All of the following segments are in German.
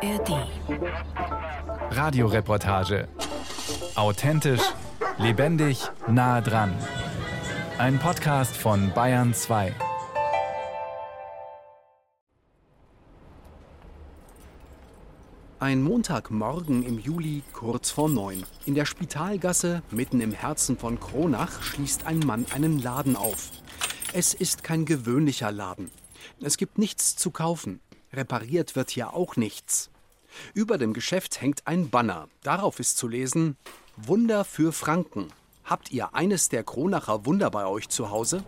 ARD. Radioreportage. Authentisch, lebendig, nah dran. Ein Podcast von Bayern 2. Ein Montagmorgen im Juli kurz vor neun. In der Spitalgasse, mitten im Herzen von Kronach, schließt ein Mann einen Laden auf. Es ist kein gewöhnlicher Laden. Es gibt nichts zu kaufen. Repariert wird hier auch nichts. Über dem Geschäft hängt ein Banner. Darauf ist zu lesen: Wunder für Franken. Habt ihr eines der Kronacher Wunder bei euch zu Hause?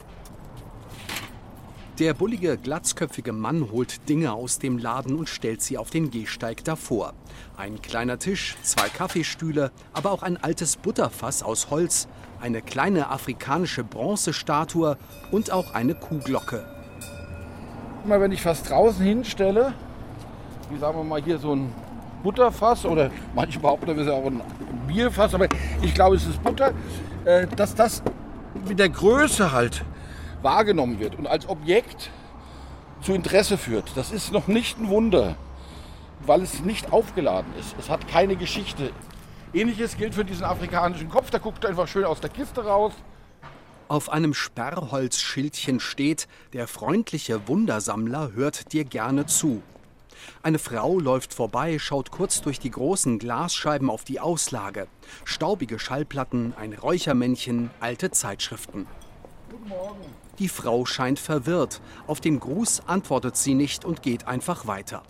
Der bullige, glatzköpfige Mann holt Dinge aus dem Laden und stellt sie auf den Gehsteig davor. Ein kleiner Tisch, zwei Kaffeestühle, aber auch ein altes Butterfass aus Holz, eine kleine afrikanische Bronzestatue und auch eine Kuhglocke. Mal, wenn ich was draußen hinstelle, wie sagen wir mal hier so ein Butterfass oder manche behaupten, das ist ja auch ein Bierfass, aber ich glaube, es ist Butter, äh, dass das mit der Größe halt wahrgenommen wird und als Objekt zu Interesse führt. Das ist noch nicht ein Wunder, weil es nicht aufgeladen ist. Es hat keine Geschichte. Ähnliches gilt für diesen afrikanischen Kopf. Der guckt einfach schön aus der Kiste raus. Auf einem Sperrholzschildchen steht, der freundliche Wundersammler hört dir gerne zu. Eine Frau läuft vorbei, schaut kurz durch die großen Glasscheiben auf die Auslage. Staubige Schallplatten, ein Räuchermännchen, alte Zeitschriften. Guten Morgen. Die Frau scheint verwirrt. Auf den Gruß antwortet sie nicht und geht einfach weiter.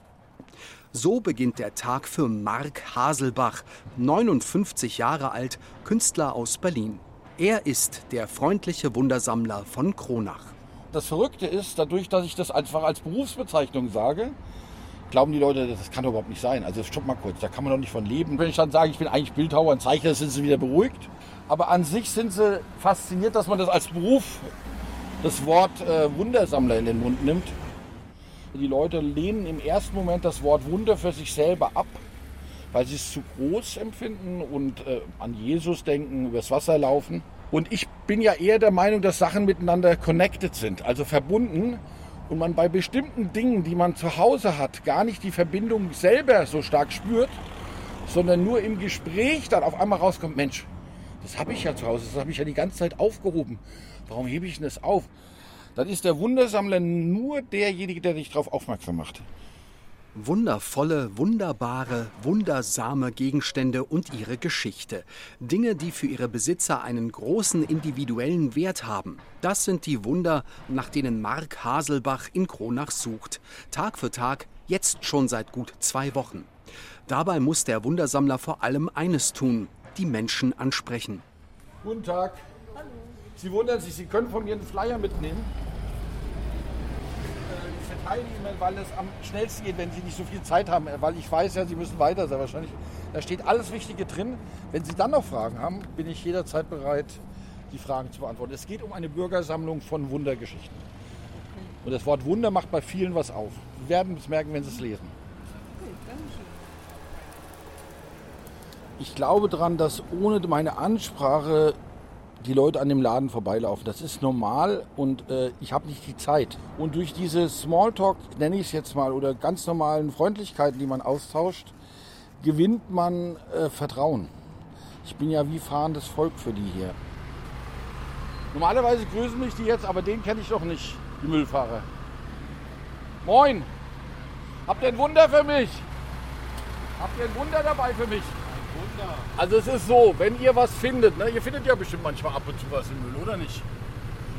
So beginnt der Tag für Mark Haselbach, 59 Jahre alt, Künstler aus Berlin. Er ist der freundliche Wundersammler von Kronach. Das Verrückte ist, dadurch, dass ich das einfach als Berufsbezeichnung sage, glauben die Leute, das kann doch überhaupt nicht sein. Also stopp mal kurz, da kann man doch nicht von leben. Wenn ich dann sage, ich bin eigentlich Bildhauer und Zeichner, sind sie wieder beruhigt. Aber an sich sind sie fasziniert, dass man das als Beruf, das Wort äh, Wundersammler in den Mund nimmt. Die Leute lehnen im ersten Moment das Wort Wunder für sich selber ab, weil sie es zu groß empfinden und äh, an Jesus denken, übers Wasser laufen. Und ich bin ja eher der Meinung, dass Sachen miteinander connected sind, also verbunden. Und man bei bestimmten Dingen, die man zu Hause hat, gar nicht die Verbindung selber so stark spürt, sondern nur im Gespräch dann auf einmal rauskommt, Mensch, das habe ich ja zu Hause, das habe ich ja die ganze Zeit aufgehoben. Warum hebe ich denn das auf? Dann ist der Wundersammler nur derjenige, der dich darauf aufmerksam macht. Wundervolle, wunderbare, wundersame Gegenstände und ihre Geschichte. Dinge, die für ihre Besitzer einen großen individuellen Wert haben. Das sind die Wunder, nach denen Mark Haselbach in Kronach sucht. Tag für Tag, jetzt schon seit gut zwei Wochen. Dabei muss der Wundersammler vor allem eines tun, die Menschen ansprechen. Guten Tag. Hallo. Sie wundern sich, Sie können von mir einen Flyer mitnehmen. Ihnen, weil es am schnellsten geht, wenn Sie nicht so viel Zeit haben. Weil ich weiß ja, Sie müssen weiter sehr wahrscheinlich. Da steht alles Wichtige drin. Wenn Sie dann noch Fragen haben, bin ich jederzeit bereit, die Fragen zu beantworten. Es geht um eine Bürgersammlung von Wundergeschichten. Und das Wort Wunder macht bei vielen was auf. Sie werden es merken, wenn Sie es lesen. Ich glaube daran, dass ohne meine Ansprache die Leute an dem Laden vorbeilaufen. Das ist normal und äh, ich habe nicht die Zeit. Und durch diese Smalltalk, nenne ich es jetzt mal, oder ganz normalen Freundlichkeiten, die man austauscht, gewinnt man äh, Vertrauen. Ich bin ja wie fahrendes Volk für die hier. Normalerweise grüßen mich die jetzt, aber den kenne ich doch nicht, die Müllfahrer. Moin! Habt ihr ein Wunder für mich? Habt ihr ein Wunder dabei für mich? Also es ist so, wenn ihr was findet, ne, ihr findet ja bestimmt manchmal ab und zu was im Müll, oder nicht?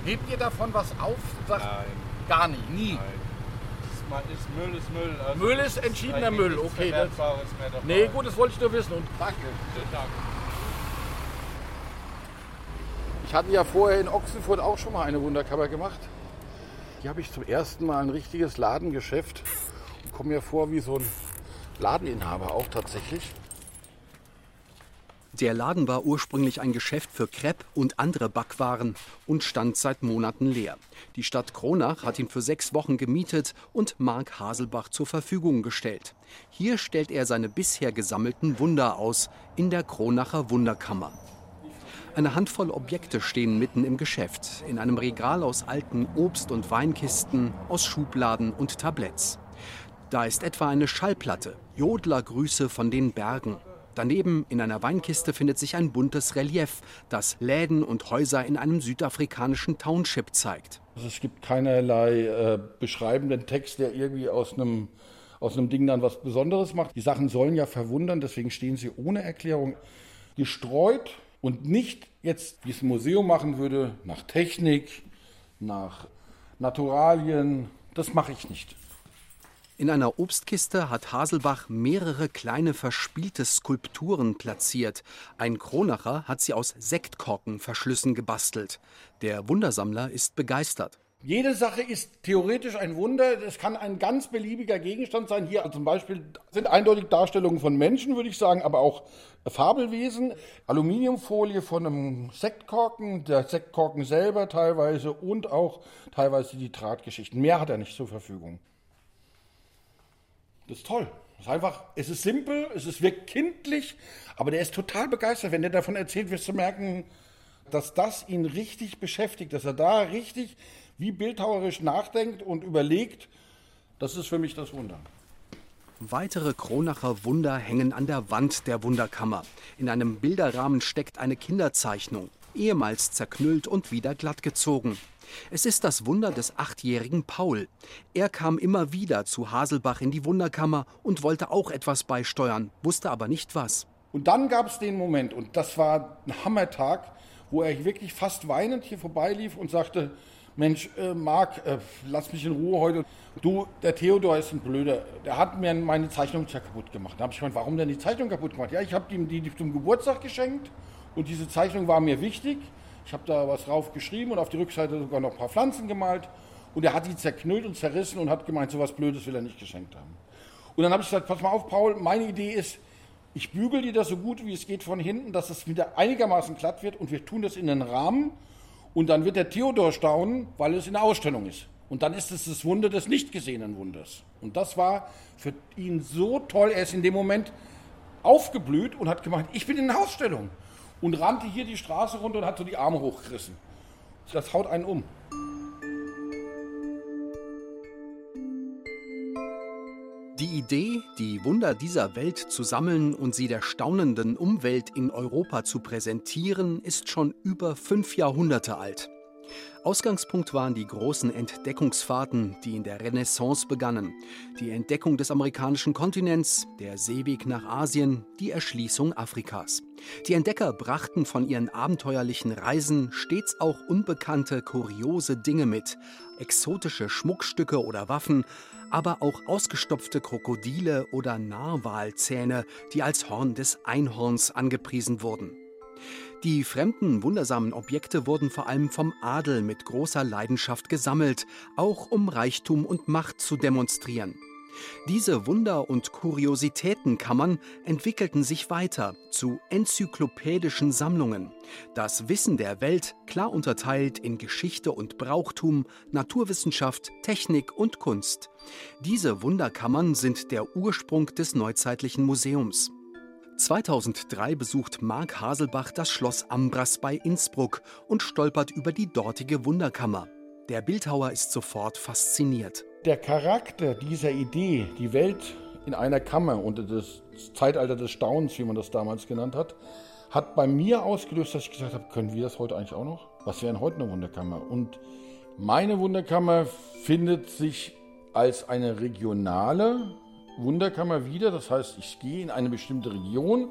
Hebt ihr davon was auf? Sagt, Nein. Gar nicht, nie. Nein. Ist, Müll ist Müll. Also Müll ist entschiedener Müll, okay. Das, mehr dabei. nee, gut, das wollte ich nur wissen. Und Danke. Tag. ich hatte ja vorher in Ochsenfurt auch schon mal eine Wunderkammer gemacht. Hier habe ich zum ersten Mal ein richtiges Ladengeschäft und komme mir vor wie so ein Ladeninhaber auch tatsächlich. Der Laden war ursprünglich ein Geschäft für Crepe und andere Backwaren und stand seit Monaten leer. Die Stadt Kronach hat ihn für sechs Wochen gemietet und Mark Haselbach zur Verfügung gestellt. Hier stellt er seine bisher gesammelten Wunder aus in der Kronacher Wunderkammer. Eine Handvoll Objekte stehen mitten im Geschäft, in einem Regal aus alten Obst- und Weinkisten, aus Schubladen und Tabletts. Da ist etwa eine Schallplatte, Jodlergrüße von den Bergen. Daneben in einer Weinkiste findet sich ein buntes Relief, das Läden und Häuser in einem südafrikanischen Township zeigt. Also es gibt keinerlei äh, beschreibenden Text, der irgendwie aus einem, aus einem Ding dann was Besonderes macht. Die Sachen sollen ja verwundern, deswegen stehen sie ohne Erklärung gestreut und nicht jetzt, wie es ein Museum machen würde, nach Technik, nach Naturalien. Das mache ich nicht. In einer Obstkiste hat Haselbach mehrere kleine verspielte Skulpturen platziert. Ein Kronacher hat sie aus Sektkorkenverschlüssen gebastelt. Der Wundersammler ist begeistert. Jede Sache ist theoretisch ein Wunder. Es kann ein ganz beliebiger Gegenstand sein. Hier zum Beispiel sind eindeutig Darstellungen von Menschen, würde ich sagen, aber auch Fabelwesen. Aluminiumfolie von einem Sektkorken, der Sektkorken selber teilweise und auch teilweise die Drahtgeschichten. Mehr hat er nicht zur Verfügung. Das ist toll. Das ist einfach, es ist simpel, es ist wirkt kindlich, aber der ist total begeistert. Wenn der davon erzählt, wirst du merken, dass das ihn richtig beschäftigt, dass er da richtig wie bildhauerisch nachdenkt und überlegt. Das ist für mich das Wunder. Weitere Kronacher Wunder hängen an der Wand der Wunderkammer. In einem Bilderrahmen steckt eine Kinderzeichnung, ehemals zerknüllt und wieder glattgezogen. Es ist das Wunder des achtjährigen Paul. Er kam immer wieder zu Haselbach in die Wunderkammer und wollte auch etwas beisteuern, wusste aber nicht was. Und dann gab es den Moment, und das war ein Hammertag, wo er wirklich fast weinend hier vorbeilief und sagte, Mensch, äh, Marc, äh, lass mich in Ruhe heute. Du, der Theodor ist ein Blöder. Der hat mir meine Zeichnung kaputt gemacht. Da habe ich gemeint, warum denn die Zeichnung kaputt gemacht? Ja, ich habe ihm die zum Geburtstag geschenkt und diese Zeichnung war mir wichtig. Ich habe da was drauf geschrieben und auf die Rückseite sogar noch ein paar Pflanzen gemalt. Und er hat die zerknüllt und zerrissen und hat gemeint, so was Blödes will er nicht geschenkt haben. Und dann habe ich gesagt, pass mal auf, Paul, meine Idee ist, ich bügel dir das so gut wie es geht von hinten, dass es wieder einigermaßen glatt wird und wir tun das in den Rahmen und dann wird der Theodor staunen, weil es in der Ausstellung ist. Und dann ist es das Wunder des nicht gesehenen Wunders. Und das war für ihn so toll. Er ist in dem Moment aufgeblüht und hat gemeint, ich bin in der Ausstellung und rannte hier die Straße runter und hat so die Arme hochgerissen. Das haut einen um. Die Idee, die Wunder dieser Welt zu sammeln und sie der staunenden Umwelt in Europa zu präsentieren, ist schon über fünf Jahrhunderte alt. Ausgangspunkt waren die großen Entdeckungsfahrten, die in der Renaissance begannen. Die Entdeckung des amerikanischen Kontinents, der Seeweg nach Asien, die Erschließung Afrikas. Die Entdecker brachten von ihren abenteuerlichen Reisen stets auch unbekannte, kuriose Dinge mit, exotische Schmuckstücke oder Waffen, aber auch ausgestopfte Krokodile oder Narwalzähne, die als Horn des Einhorns angepriesen wurden. Die fremden, wundersamen Objekte wurden vor allem vom Adel mit großer Leidenschaft gesammelt, auch um Reichtum und Macht zu demonstrieren. Diese Wunder- und Kuriositätenkammern entwickelten sich weiter zu enzyklopädischen Sammlungen. Das Wissen der Welt klar unterteilt in Geschichte und Brauchtum, Naturwissenschaft, Technik und Kunst. Diese Wunderkammern sind der Ursprung des neuzeitlichen Museums. 2003 besucht Marc Haselbach das Schloss Ambras bei Innsbruck und stolpert über die dortige Wunderkammer. Der Bildhauer ist sofort fasziniert. Der Charakter dieser Idee, die Welt in einer Kammer unter das Zeitalter des Staunens, wie man das damals genannt hat, hat bei mir ausgelöst, dass ich gesagt habe, können wir das heute eigentlich auch noch? Was wäre denn heute eine Wunderkammer? Und meine Wunderkammer findet sich als eine regionale Wunderkammer wieder. Das heißt, ich gehe in eine bestimmte Region.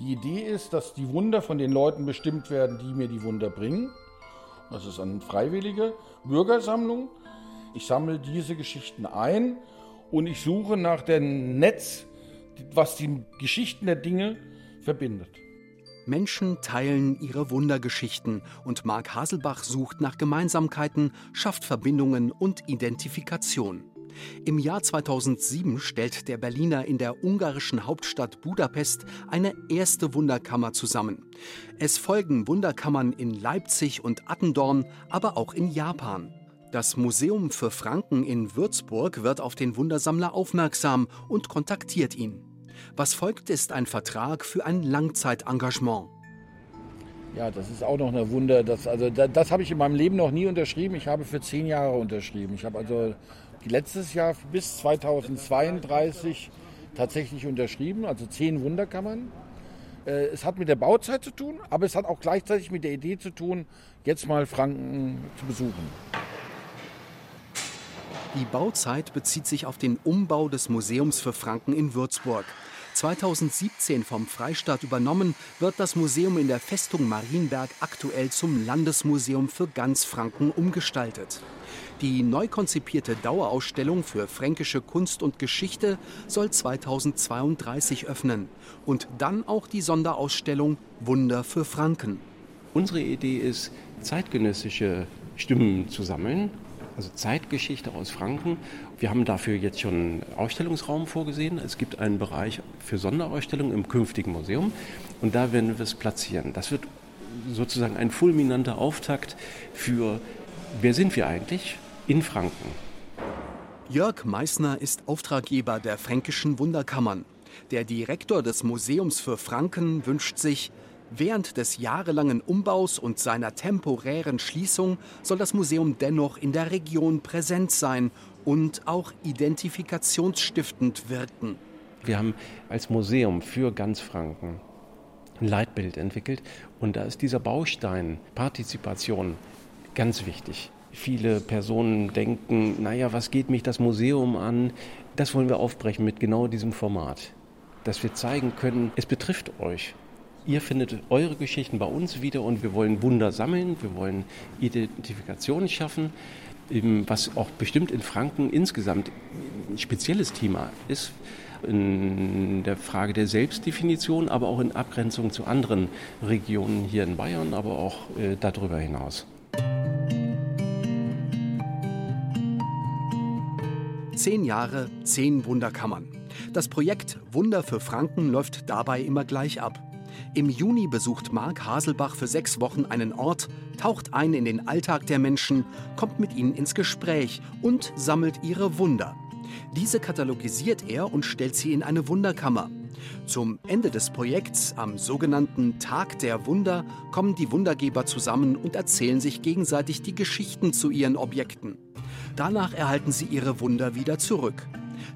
Die Idee ist, dass die Wunder von den Leuten bestimmt werden, die mir die Wunder bringen. Das ist eine freiwillige Bürgersammlung. Ich sammle diese Geschichten ein und ich suche nach dem Netz, was die Geschichten der Dinge verbindet. Menschen teilen ihre Wundergeschichten und Marc Haselbach sucht nach Gemeinsamkeiten, schafft Verbindungen und Identifikation. Im Jahr 2007 stellt der Berliner in der ungarischen Hauptstadt Budapest eine erste Wunderkammer zusammen. Es folgen Wunderkammern in Leipzig und Attendorn, aber auch in Japan. Das Museum für Franken in Würzburg wird auf den Wundersammler aufmerksam und kontaktiert ihn. Was folgt, ist ein Vertrag für ein Langzeitengagement. Ja, das ist auch noch ein Wunder. Das, also, das, das habe ich in meinem Leben noch nie unterschrieben. Ich habe für zehn Jahre unterschrieben. Ich habe also letztes Jahr bis 2032 tatsächlich unterschrieben, also zehn Wunderkammern. Äh, Es hat mit der Bauzeit zu tun, aber es hat auch gleichzeitig mit der Idee zu tun, jetzt mal Franken zu besuchen. Die Bauzeit bezieht sich auf den Umbau des Museums für Franken in Würzburg. 2017 vom Freistaat übernommen, wird das Museum in der Festung Marienberg aktuell zum Landesmuseum für ganz Franken umgestaltet. Die neu konzipierte Dauerausstellung für fränkische Kunst und Geschichte soll 2032 öffnen und dann auch die Sonderausstellung Wunder für Franken. Unsere Idee ist, zeitgenössische Stimmen zu sammeln, also Zeitgeschichte aus Franken. Wir haben dafür jetzt schon Ausstellungsraum vorgesehen. Es gibt einen Bereich für Sonderausstellungen im künftigen Museum und da werden wir es platzieren. Das wird sozusagen ein fulminanter Auftakt für, wer sind wir eigentlich in Franken? Jörg Meissner ist Auftraggeber der Fränkischen Wunderkammern. Der Direktor des Museums für Franken wünscht sich, während des jahrelangen Umbaus und seiner temporären Schließung soll das Museum dennoch in der Region präsent sein und auch identifikationsstiftend wirken. Wir haben als Museum für ganz Franken ein Leitbild entwickelt und da ist dieser Baustein Partizipation ganz wichtig. Viele Personen denken, naja, was geht mich das Museum an? Das wollen wir aufbrechen mit genau diesem Format, dass wir zeigen können, es betrifft euch. Ihr findet eure Geschichten bei uns wieder und wir wollen Wunder sammeln, wir wollen Identifikation schaffen, was auch bestimmt in Franken insgesamt ein spezielles Thema ist, in der Frage der Selbstdefinition, aber auch in Abgrenzung zu anderen Regionen hier in Bayern, aber auch äh, darüber hinaus. Zehn Jahre, zehn Wunderkammern. Das Projekt Wunder für Franken läuft dabei immer gleich ab. Im Juni besucht Marc Haselbach für sechs Wochen einen Ort, taucht ein in den Alltag der Menschen, kommt mit ihnen ins Gespräch und sammelt ihre Wunder. Diese katalogisiert er und stellt sie in eine Wunderkammer. Zum Ende des Projekts, am sogenannten Tag der Wunder, kommen die Wundergeber zusammen und erzählen sich gegenseitig die Geschichten zu ihren Objekten. Danach erhalten sie ihre Wunder wieder zurück.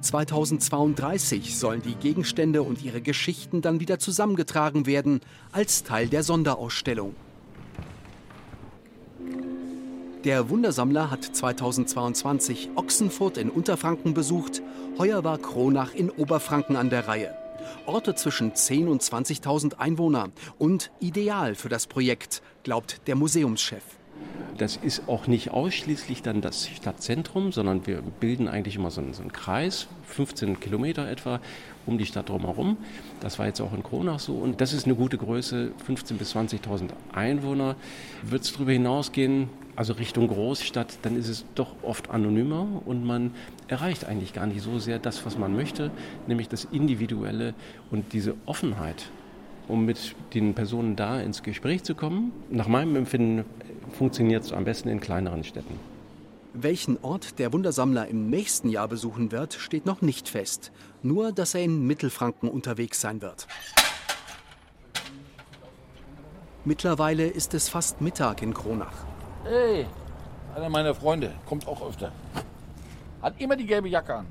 2032 sollen die Gegenstände und ihre Geschichten dann wieder zusammengetragen werden als Teil der Sonderausstellung. Der Wundersammler hat 2022 Ochsenfurt in Unterfranken besucht, heuer war Kronach in Oberfranken an der Reihe. Orte zwischen 10.000 und 20.000 Einwohner und ideal für das Projekt, glaubt der Museumschef. Das ist auch nicht ausschließlich dann das Stadtzentrum, sondern wir bilden eigentlich immer so einen, so einen, Kreis, 15 Kilometer etwa, um die Stadt drumherum. Das war jetzt auch in Kronach so und das ist eine gute Größe, 15.000 bis 20.000 Einwohner. Wird es darüber hinausgehen, also Richtung Großstadt, dann ist es doch oft anonymer und man erreicht eigentlich gar nicht so sehr das, was man möchte, nämlich das Individuelle und diese Offenheit um mit den Personen da ins Gespräch zu kommen. Nach meinem Empfinden funktioniert es am besten in kleineren Städten. Welchen Ort der Wundersammler im nächsten Jahr besuchen wird, steht noch nicht fest. Nur, dass er in Mittelfranken unterwegs sein wird. Mittlerweile ist es fast Mittag in Kronach. Hey, einer meiner Freunde, kommt auch öfter. Hat immer die gelbe Jacke an.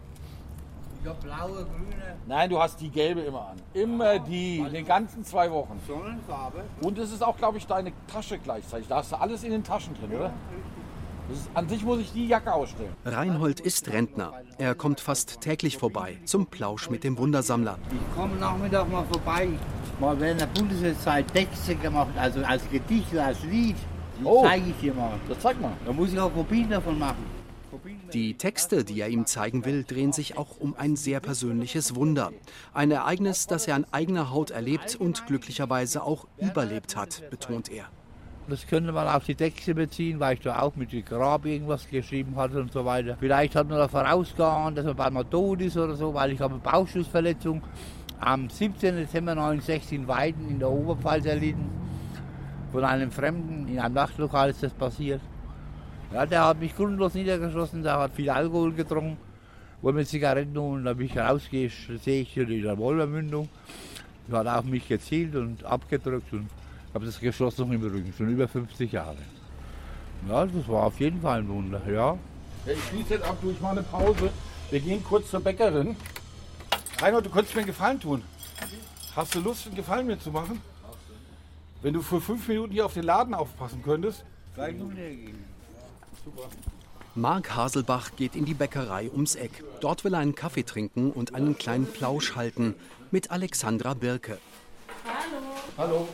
Habe blaue, grüne Nein, du hast die gelbe immer an. Immer die, in den ganzen zwei Wochen. Sonnenfarbe. Und es ist auch, glaube ich, deine Tasche gleichzeitig. Da hast du alles in den Taschen drin, oder? Das ist, an sich muss ich die Jacke ausstellen. Reinhold ist Rentner. Er kommt fast täglich vorbei zum Plausch mit dem Wundersammler. Ich komme Nachmittag mal vorbei. Mal während der Bundeszeit Texte gemacht, also als Gedicht, als Lied. Die Oh. zeige ich dir mal. Das zeig mal. Da muss ich auch Kopien davon machen. Die Texte, die er ihm zeigen will, drehen sich auch um ein sehr persönliches Wunder. Ein Ereignis, das er an eigener Haut erlebt und glücklicherweise auch überlebt hat, betont er. Das könnte man auf die Texte beziehen, weil ich da auch mit dem Grab irgendwas geschrieben hatte und so weiter. Vielleicht hat man da vorausgeahnt, dass man bald mal tot ist oder so, weil ich habe eine Bauschussverletzung am 17. Dezember 1960 in Weiden in der Oberpfalz erlitten. Von einem Fremden, in einem Nachtlokal ist das passiert. Ja, der hat mich grundlos niedergeschossen, der hat viel Alkohol getrunken, wollte mir Zigaretten holen, da bin ich rausgehe, sehe ich hier die Revolvermündung. Der hat auf mich gezielt und abgedrückt und habe das Geschoss noch im Rücken, schon über 50 Jahre. Ja, das war auf jeden Fall ein Wunder, ja. Ja, ich schließe jetzt ab, du, ich mache eine Pause. Wir gehen kurz zur Bäckerin. Reinhold, du könntest mir einen Gefallen tun. Hast du Lust, einen Gefallen mir zu machen? Wenn du für fünf Minuten hier auf den Laden aufpassen könntest. Mark Haselbach geht in die Bäckerei ums Eck. Dort will er einen Kaffee trinken und einen kleinen Plausch halten mit Alexandra Birke. Hallo.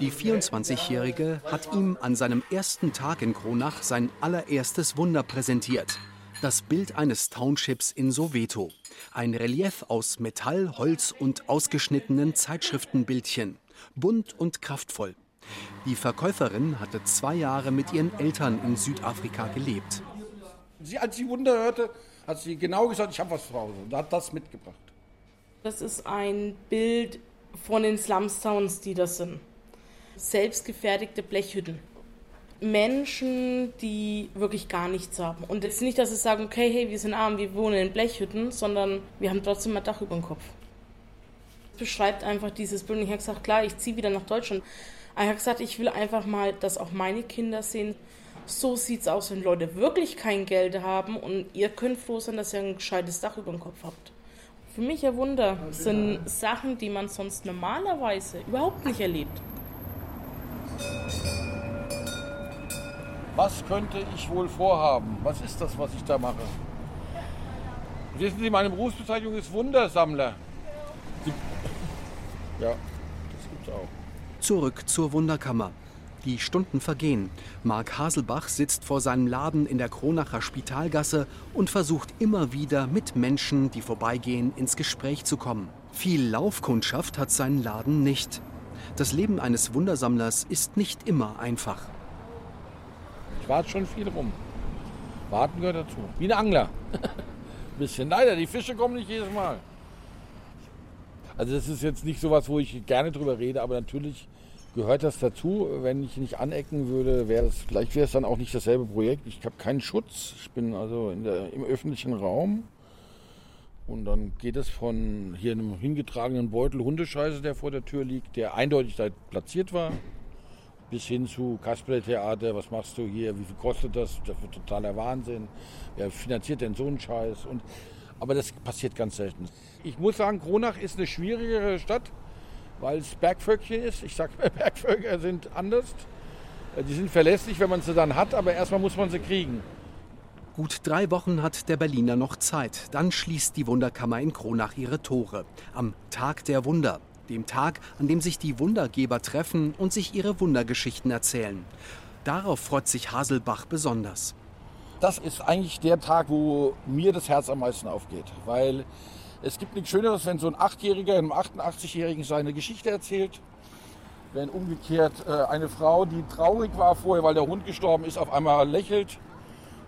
Die 24-Jährige hat ihm an seinem ersten Tag in Kronach sein allererstes Wunder präsentiert. Das Bild eines Townships in Soweto. Ein Relief aus Metall, Holz und ausgeschnittenen Zeitschriftenbildchen. Bunt und kraftvoll. Die Verkäuferin hatte zwei Jahre mit ihren Eltern in Südafrika gelebt. Sie, als sie Wunder hörte, hat sie genau gesagt, ich habe was zu Hause. Und hat das mitgebracht. Das ist ein Bild von den Slumstowns, die das sind. Selbstgefertigte Blechhütten. Menschen, die wirklich gar nichts haben. Und jetzt nicht, dass sie sagen, okay, hey, wir sind arm, wir wohnen in Blechhütten, sondern wir haben trotzdem ein Dach über dem Kopf. Beschreibt einfach dieses Bild. Und ich habe gesagt, klar, ich ziehe wieder nach Deutschland. Aber ich gesagt, ich will einfach mal, dass auch meine Kinder sehen, so sieht es aus, wenn Leute wirklich kein Geld haben und ihr könnt froh sein, dass ihr ein gescheites Dach über dem Kopf habt. Für mich ein Wunder sind Sachen, die man sonst normalerweise überhaupt nicht erlebt. Was könnte ich wohl vorhaben? Was ist das, was ich da mache? Wissen Sie, meine Berufsbezeichnung ist Wundersammler. Ja, das gibt's auch. Zurück zur Wunderkammer. Die Stunden vergehen. Mark Haselbach sitzt vor seinem Laden in der Kronacher Spitalgasse und versucht immer wieder mit Menschen, die vorbeigehen, ins Gespräch zu kommen. Viel Laufkundschaft hat sein Laden nicht. Das Leben eines Wundersammlers ist nicht immer einfach. Ich warte schon viel rum. Warten gehört dazu. Wie ein Angler. Ein bisschen. Leider, die Fische kommen nicht jedes Mal. Also das ist jetzt nicht sowas, wo ich gerne drüber rede, aber natürlich gehört das dazu. Wenn ich nicht anecken würde, wäre es, vielleicht wäre es dann auch nicht dasselbe Projekt. Ich habe keinen Schutz. Ich bin also der, im öffentlichen Raum. Und dann geht es von hier einem hingetragenen Beutel Hundescheiße, der vor der Tür liegt, der eindeutig da platziert war, bis hin zu Kasperle-Theater, was machst du hier, wie viel kostet das, das wird totaler Wahnsinn, wer finanziert denn so einen Scheiß? Und, aber das passiert ganz selten. Ich muss sagen, Kronach ist eine schwierigere Stadt, weil es Bergvölkchen ist. Ich sage, Bergvölker sind anders. Die sind verlässlich, wenn man sie dann hat, aber erstmal muss man sie kriegen. Gut drei Wochen hat der Berliner noch Zeit. Dann schließt die Wunderkammer in Kronach ihre Tore. Am Tag der Wunder. Dem Tag, an dem sich die Wundergeber treffen und sich ihre Wundergeschichten erzählen. Darauf freut sich Haselbach besonders. Das ist eigentlich der Tag, wo mir das Herz am meisten aufgeht. Weil es gibt nichts Schöneres, wenn so ein Achtjähriger einem 88-Jährigen seine Geschichte erzählt. Wenn umgekehrt äh, eine Frau, die traurig war vorher, weil der Hund gestorben ist, auf einmal lächelt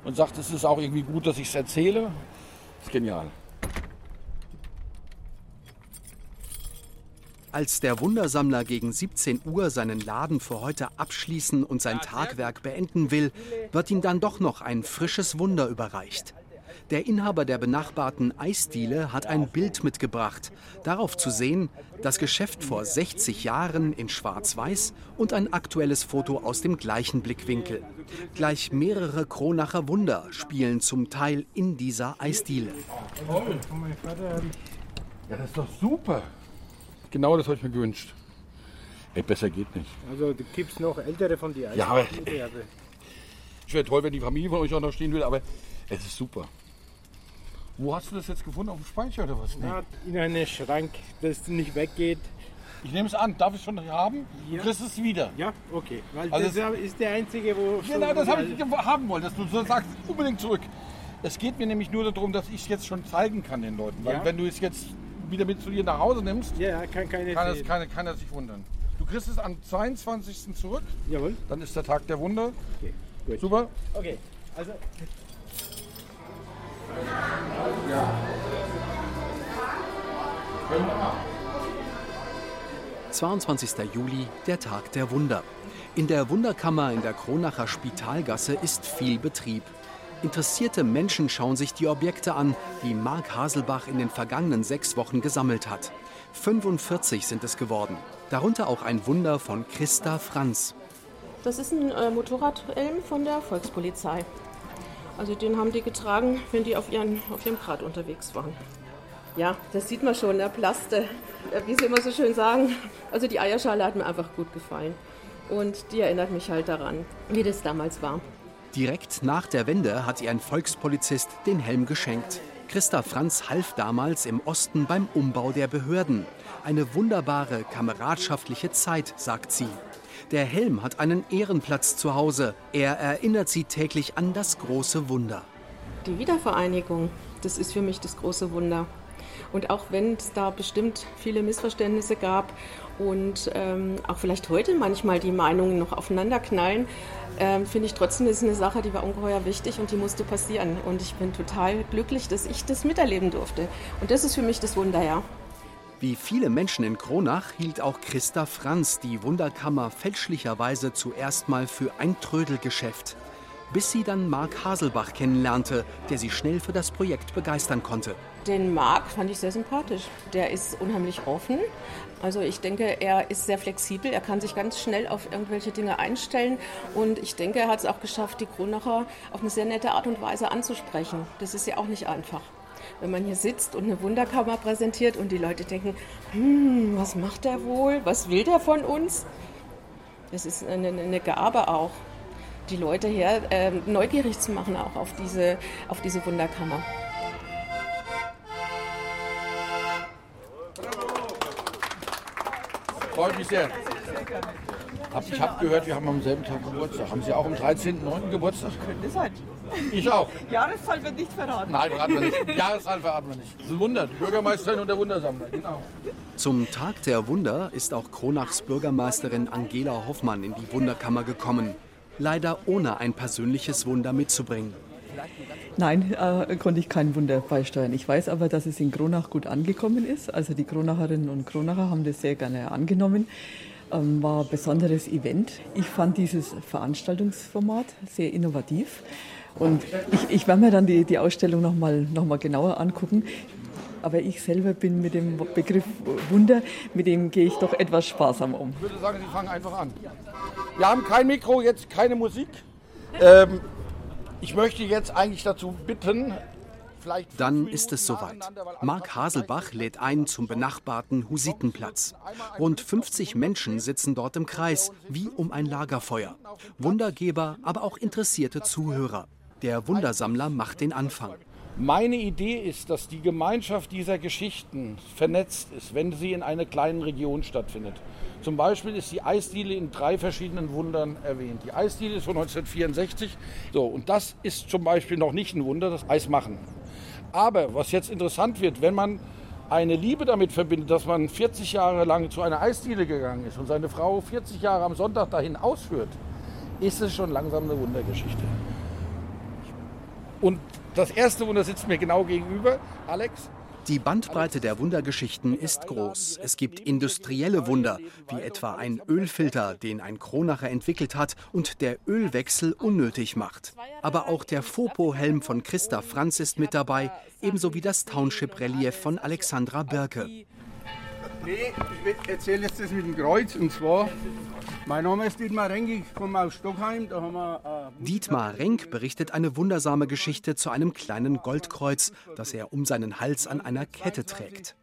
und sagt, es ist auch irgendwie gut, dass ich es erzähle. Das ist genial. Als der Wundersammler gegen 17 Uhr seinen Laden für heute abschließen und sein Tagwerk beenden will, wird ihm dann doch noch ein frisches Wunder überreicht. Der Inhaber der benachbarten Eisdiele hat ein Bild mitgebracht. Darauf zu sehen, das Geschäft vor 60 Jahren in Schwarz-Weiß und ein aktuelles Foto aus dem gleichen Blickwinkel. Gleich mehrere Kronacher Wunder spielen zum Teil in dieser Eisdiele. Ja, das ist doch super. Genau das habe ich mir gewünscht. Ey, besser geht nicht. Also gibt es noch ältere von dir? Ja, aber es wäre toll, wenn die Familie von euch auch noch stehen würde, aber es ist super. Wo hast du das jetzt gefunden? Auf dem Speicher oder was? Nee. Ja, in einem Schrank, das nicht weggeht. Ich nehme es an. Darf ich es schon haben? Ja. Du kriegst es wieder. Ja, okay. Weil Also das ist der einzige, wo. Genau, das habe ich haben wollen, dass du so sagst, unbedingt zurück. Es geht mir nämlich nur darum, dass ich es jetzt schon zeigen kann den Leuten. Weil Ja. wenn du es jetzt wieder mit zu dir nach Hause nimmst, Ja, kann kann, es, sehen. kann, kann er sich wundern. Du kriegst es am 22. zurück, Jawohl. dann ist der Tag der Wunder. Okay, gut. Super. Okay, also 22. Juli, der Tag der Wunder. In der Wunderkammer in der Kronacher Spitalgasse ist viel Betrieb. Interessierte Menschen schauen sich die Objekte an, die Mark Haselbach in den vergangenen sechs Wochen gesammelt hat. 45 sind es geworden. Darunter auch ein Wunder von Christa Franz. Das ist ein äh, Motorradhelm von der Volkspolizei. Also den haben die getragen, wenn die auf, ihren, auf ihrem Grad unterwegs waren. Ja, das sieht man schon, der Plaste, äh, wie sie immer so schön sagen. Also die Eierschale hat mir einfach gut gefallen. Und die erinnert mich halt daran, wie das damals war. Direkt nach der Wende hat ihr ein Volkspolizist den Helm geschenkt. Christa Franz half damals im Osten beim Umbau der Behörden. Eine wunderbare kameradschaftliche Zeit, sagt sie. Der Helm hat einen Ehrenplatz zu Hause. Er erinnert sie täglich an das große Wunder. Die Wiedervereinigung, das ist für mich das große Wunder. Und auch wenn es da bestimmt viele Missverständnisse gab und ähm, auch vielleicht heute manchmal die Meinungen noch aufeinander knallen, ähm, finde ich trotzdem, ist eine Sache, die war ungeheuer wichtig und die musste passieren. Und ich bin total glücklich, dass ich das miterleben durfte. Und das ist für mich das Wunder, ja. Wie viele Menschen in Kronach hielt auch Christa Franz die Wunderkammer fälschlicherweise zuerst mal für ein Trödelgeschäft. Bis sie dann Marc Haselbach kennenlernte, der sie schnell für das Projekt begeistern konnte. Den Marc fand ich sehr sympathisch. Der ist unheimlich offen. Also ich denke, er ist sehr flexibel. Er kann sich ganz schnell auf irgendwelche Dinge einstellen. Und ich denke, er hat es auch geschafft, die Kronacher auf eine sehr nette Art und Weise anzusprechen. Das ist ja auch nicht einfach. Wenn man hier sitzt und eine Wunderkammer präsentiert und die Leute denken, hm, was macht der wohl? Was will der von uns? Das ist eine, eine Gabe auch, die Leute hier äh, neugierig zu machen auch auf diese, auf diese Wunderkammer. Freut mich sehr. Hab, ich habe gehört, wir haben am selben Tag Geburtstag. Haben Sie auch am 13.09. Geburtstag? Könnte sein. Ich auch. Jahreszahl wird nicht verraten. Nein, verraten wir nicht. Jahreszahl verraten wir nicht. Das ist ein Wunder. Die Bürgermeisterin und der Wundersammler. Genau. Zum Tag der Wunder ist auch Kronachs Bürgermeisterin Angela Hoffmann in die Wunderkammer gekommen. Leider ohne ein persönliches Wunder mitzubringen. Nein, äh, konnte ich kein Wunder beisteuern. Ich weiß aber, dass es in Kronach gut angekommen ist. Also die Kronacherinnen und Kronacher haben das sehr gerne angenommen. Ähm, war ein besonderes Event. Ich fand dieses Veranstaltungsformat sehr innovativ. Und ich, ich werde mir dann die, die Ausstellung nochmal noch mal genauer angucken. Aber ich selber bin mit dem Begriff Wunder, mit dem gehe ich doch etwas sparsam um. Ich würde sagen, Sie fangen einfach an. Wir haben kein Mikro, jetzt keine Musik. Ähm, ich möchte jetzt eigentlich dazu bitten, vielleicht. Dann ist es soweit. Marc Haselbach lädt ein zum benachbarten Husitenplatz. Rund 50 Menschen sitzen dort im Kreis, wie um ein Lagerfeuer. Wundergeber, aber auch interessierte Zuhörer. Der Wundersammler macht den Anfang. Meine Idee ist, dass die Gemeinschaft dieser Geschichten vernetzt ist, wenn sie in einer kleinen Region stattfindet. Zum Beispiel ist die Eisdiele in drei verschiedenen Wundern erwähnt. Die Eisdiele ist von 1964. So, und das ist zum Beispiel noch nicht ein Wunder, das Eismachen. Aber was jetzt interessant wird, wenn man eine Liebe damit verbindet, dass man 40 Jahre lang zu einer Eisdiele gegangen ist und seine Frau 40 Jahre am Sonntag dahin ausführt, ist es schon langsam eine Wundergeschichte. Und das erste Wunder sitzt mir genau gegenüber, Alex. Die Bandbreite der Wundergeschichten ist groß. Es gibt industrielle Wunder, wie etwa ein Ölfilter, den ein Kronacher entwickelt hat und der Ölwechsel unnötig macht. Aber auch der Fopo-Helm von Christa Franz ist mit dabei, ebenso wie das Township-Relief von Alexandra Birke. Nee, ich erzähle jetzt das mit dem Kreuz und zwar, mein Name ist Dietmar Renk, ich komme aus Stockheim, da haben wir... Äh, Dietmar Renk berichtet eine wundersame Geschichte zu einem kleinen Goldkreuz, das er um seinen Hals an einer Kette trägt.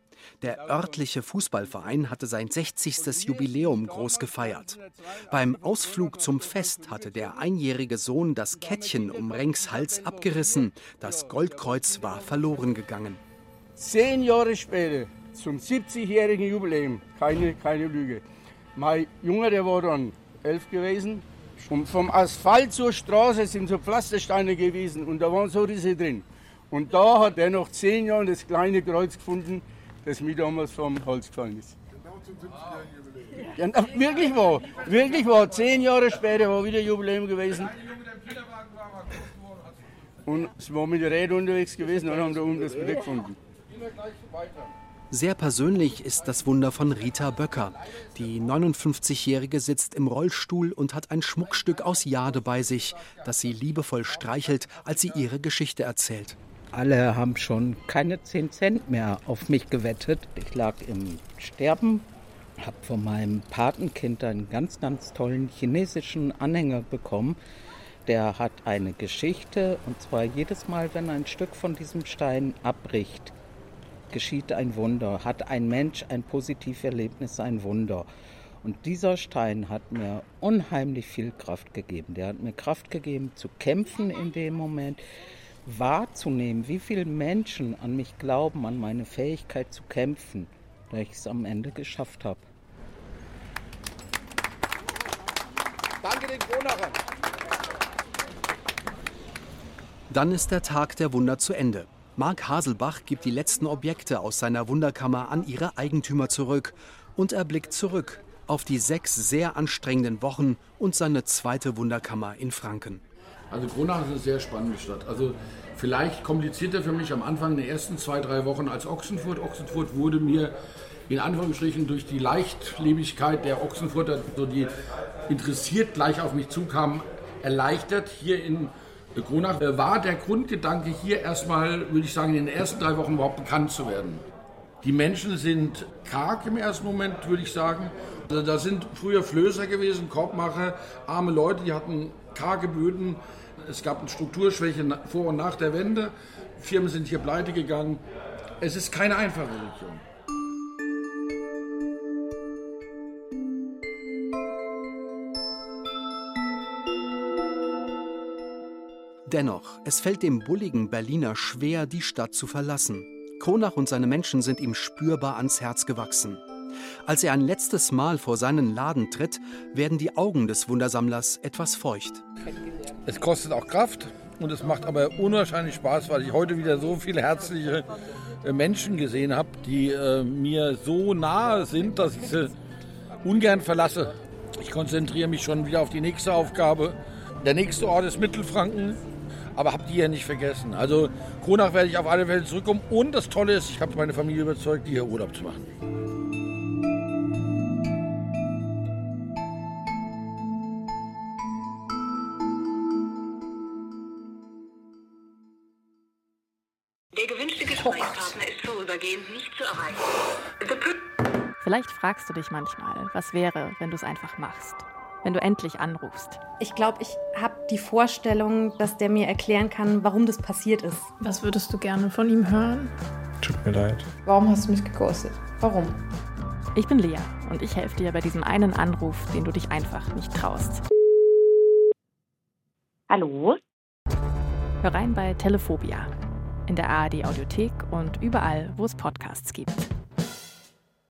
Der örtliche Fußballverein hatte sein 60. Jubiläum groß gefeiert. Beim Ausflug zum Fest hatte der einjährige Sohn das Kettchen um Renks Hals abgerissen. Das Goldkreuz war verloren gegangen. Zehn Jahre später, zum 70-jährigen Jubiläum, keine, keine Lüge, mein Junge, der war dann elf gewesen. Und vom Asphalt zur Straße sind so Pflastersteine gewesen und da waren so Risse drin. Und da hat er nach zehn Jahren das kleine Kreuz gefunden, das mir damals vom Holz gefallen ist. Ja, wirklich wahr, wirklich wahr. Zehn Jahre später war wieder Jubiläum gewesen. Und es war mit der Räder unterwegs gewesen und haben da oben das wieder gefunden. Sehr persönlich ist das Wunder von Rita Böcker. Die 59-Jährige sitzt im Rollstuhl und hat ein Schmuckstück aus Jade bei sich, das sie liebevoll streichelt, als sie ihre Geschichte erzählt. Alle haben schon keine 10 Cent mehr auf mich gewettet. Ich lag im Sterben, habe von meinem Patenkind einen ganz, ganz tollen chinesischen Anhänger bekommen. der hat eine Geschichte und zwar jedes Mal, wenn ein Stück von diesem Stein abbricht, geschieht ein Wunder, hat ein Mensch ein Positiverlebnis, ein Wunder. Und dieser Stein hat mir unheimlich viel Kraft gegeben. Der hat mir Kraft gegeben zu kämpfen in dem Moment, wahrzunehmen, wie viele Menschen an mich glauben, an meine Fähigkeit zu kämpfen, da ich es am Ende geschafft habe. Danke den Kronachern. Dann ist der Tag der Wunder zu Ende. Marc Haselbach gibt die letzten Objekte aus seiner Wunderkammer an ihre Eigentümer zurück und er blickt zurück auf die sechs sehr anstrengenden Wochen und seine zweite Wunderkammer in Franken. Also Kronach ist eine sehr spannende Stadt. Also vielleicht komplizierter für mich am Anfang der ersten zwei, drei Wochen als Ochsenfurt. Ochsenfurt wurde mir in Anführungsstrichen durch die Leichtlebigkeit der Ochsenfurter, so die interessiert gleich auf mich zukamen, erleichtert. Hier in Kronach äh, war der Grundgedanke hier erstmal, würde ich sagen, in den ersten drei Wochen überhaupt bekannt zu werden. Die Menschen sind karg im ersten Moment, würde ich sagen. Also da sind früher Flößer gewesen, Korbmacher, arme Leute, die hatten karge Böden. Es gab eine Strukturschwäche vor und nach der Wende. Firmen sind hier pleite gegangen. Es ist keine einfache Region. Dennoch, es fällt dem bulligen Berliner schwer, die Stadt zu verlassen. Kronach und seine Menschen sind ihm spürbar ans Herz gewachsen. Als er ein letztes Mal vor seinen Laden tritt, werden die Augen des Wundersammlers etwas feucht. Es kostet auch Kraft und es macht aber unwahrscheinlich Spaß, weil ich heute wieder so viele herzliche äh, Menschen gesehen habe, die äh, mir so nahe sind, dass ich sie ungern verlasse. Ich konzentriere mich schon wieder auf die nächste Aufgabe. Der nächste Ort ist Mittelfranken, aber habe die ja nicht vergessen. Also Kronach werde ich auf alle Fälle zurückkommen. Und das Tolle ist, ich habe meine Familie überzeugt, hier Urlaub zu machen. Der gewünschte Gesprächspartner ist vorübergehend nicht zu erreichen. Vielleicht fragst du dich manchmal, was wäre, wenn du es einfach machst. Wenn du endlich anrufst. Ich glaube, ich habe die Vorstellung, dass der mir erklären kann, warum das passiert ist. Was würdest du gerne von ihm hören? Tut mir leid. Warum hast du mich geghostet? Warum? Ich bin Lea und ich helfe dir bei diesem einen Anruf, den du dich einfach nicht traust. Hallo? Hör rein bei Telephobia. In der ARD Audiothek und überall, wo es Podcasts gibt.